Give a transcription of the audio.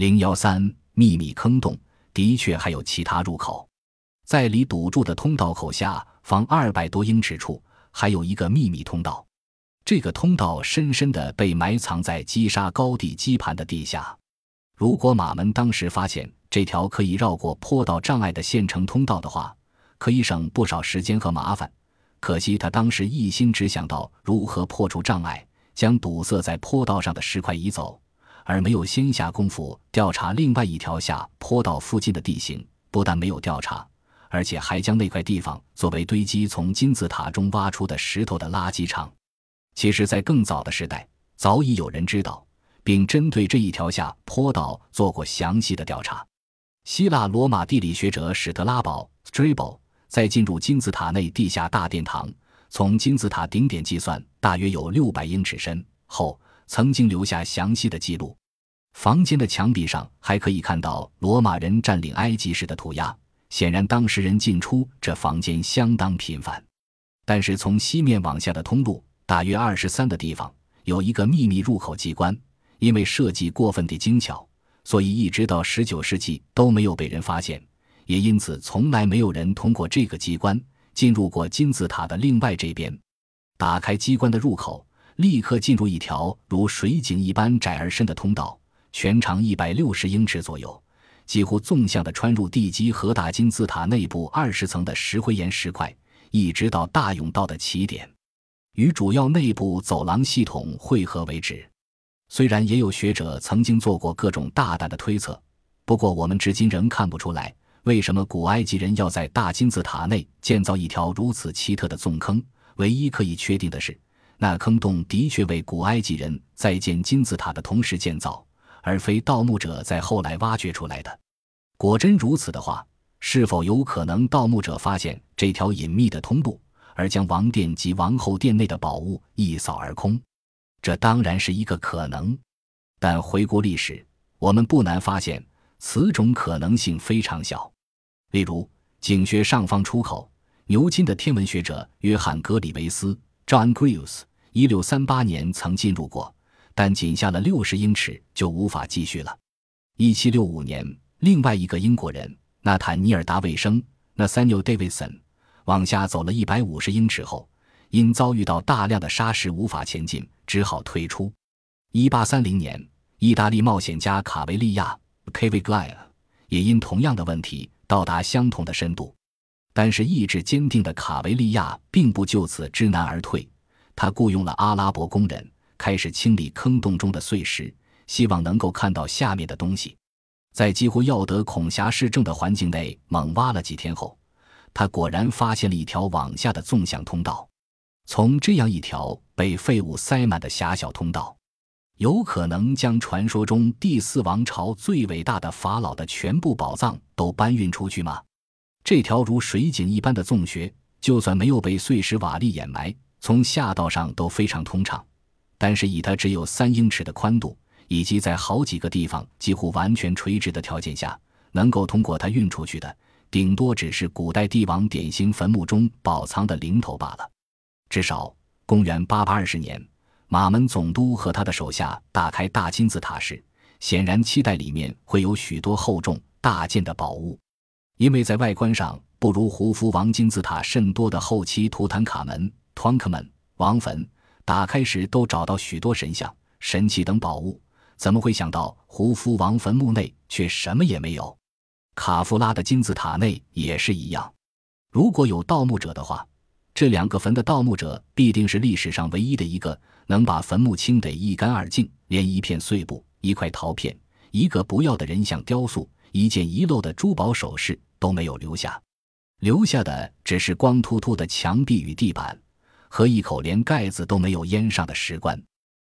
零幺三秘密坑洞的确还有其他入口，在离堵住的通道口下方二百多英尺处，还有一个秘密通道。这个通道深深地被埋藏在击杀高地基盘的地下。如果马门当时发现这条可以绕过坡道障碍的现成通道的话，可以省不少时间和麻烦。可惜他当时一心只想到如何破除障碍，将堵塞在坡道上的石块移走。而没有先下功夫调查另外一条下坡道附近的地形，不但没有调查，而且还将那块地方作为堆积从金字塔中挖出的石头的垃圾场。其实，在更早的时代，早已有人知道，并针对这一条下坡道做过详细的调查。希腊罗马地理学者史特拉堡 （Strabo） 在进入金字塔内地下大殿堂，从金字塔顶点计算，大约有六百英尺深后，曾经留下详细的记录。房间的墙壁上还可以看到罗马人占领埃及时的涂鸦，显然当时人进出这房间相当频繁。但是从西面往下的通路大约二十三的地方有一个秘密入口机关，因为设计过分的精巧，所以一直到十九世纪都没有被人发现，也因此从来没有人通过这个机关进入过金字塔的另外这边。打开机关的入口，立刻进入一条如水井一般窄而深的通道。全长一百六十英尺左右，几乎纵向的穿入地基和大金字塔内部二十层的石灰岩石块，一直到大甬道的起点，与主要内部走廊系统汇合为止。虽然也有学者曾经做过各种大胆的推测，不过我们至今仍看不出来为什么古埃及人要在大金字塔内建造一条如此奇特的纵坑。唯一可以确定的是，那坑洞的确为古埃及人在建金字塔的同时建造。而非盗墓者在后来挖掘出来的。果真如此的话，是否有可能盗墓者发现这条隐秘的通路，而将王殿及王后殿内的宝物一扫而空？这当然是一个可能。但回顾历史，我们不难发现，此种可能性非常小。例如，井穴上方出口，牛津的天文学者约翰·格里维斯 （John Greaves） 一六三八年曾进入过。但仅下了六十英尺就无法继续了。一七六五年，另外一个英国人纳坦尼尔·达卫生 （Nathaniel Davidson） 往下走了一百五十英尺后，因遭遇到大量的沙石无法前进，只好退出。一八三零年，意大利冒险家卡维利亚 （Caviglia） 也因同样的问题到达相同的深度，但是意志坚定的卡维利亚并不就此知难而退，他雇佣了阿拉伯工人。开始清理坑洞中的碎石，希望能够看到下面的东西。在几乎要得恐狭市政的环境内猛挖了几天后，他果然发现了一条往下的纵向通道。从这样一条被废物塞满的狭小通道，有可能将传说中第四王朝最伟大的法老的全部宝藏都搬运出去吗？这条如水井一般的纵穴，就算没有被碎石瓦砾掩埋，从下道上都非常通畅。但是以它只有三英尺的宽度，以及在好几个地方几乎完全垂直的条件下，能够通过它运出去的，顶多只是古代帝王典型坟墓中宝藏的零头罢了。至少，公元八百二十年，马门总督和他的手下打开大金字塔时，显然期待里面会有许多厚重大件的宝物，因为在外观上不如胡夫王金字塔甚多的后期图坦卡门窗客们王坟。打开时都找到许多神像、神器等宝物，怎么会想到胡夫王坟墓内却什么也没有？卡夫拉的金字塔内也是一样。如果有盗墓者的话，这两个坟的盗墓者必定是历史上唯一的一个能把坟墓清得一干二净，连一片碎布、一块陶片、一个不要的人像雕塑、一件遗漏的珠宝首饰都没有留下，留下的只是光秃秃的墙壁与地板。和一口连盖子都没有淹上的石棺。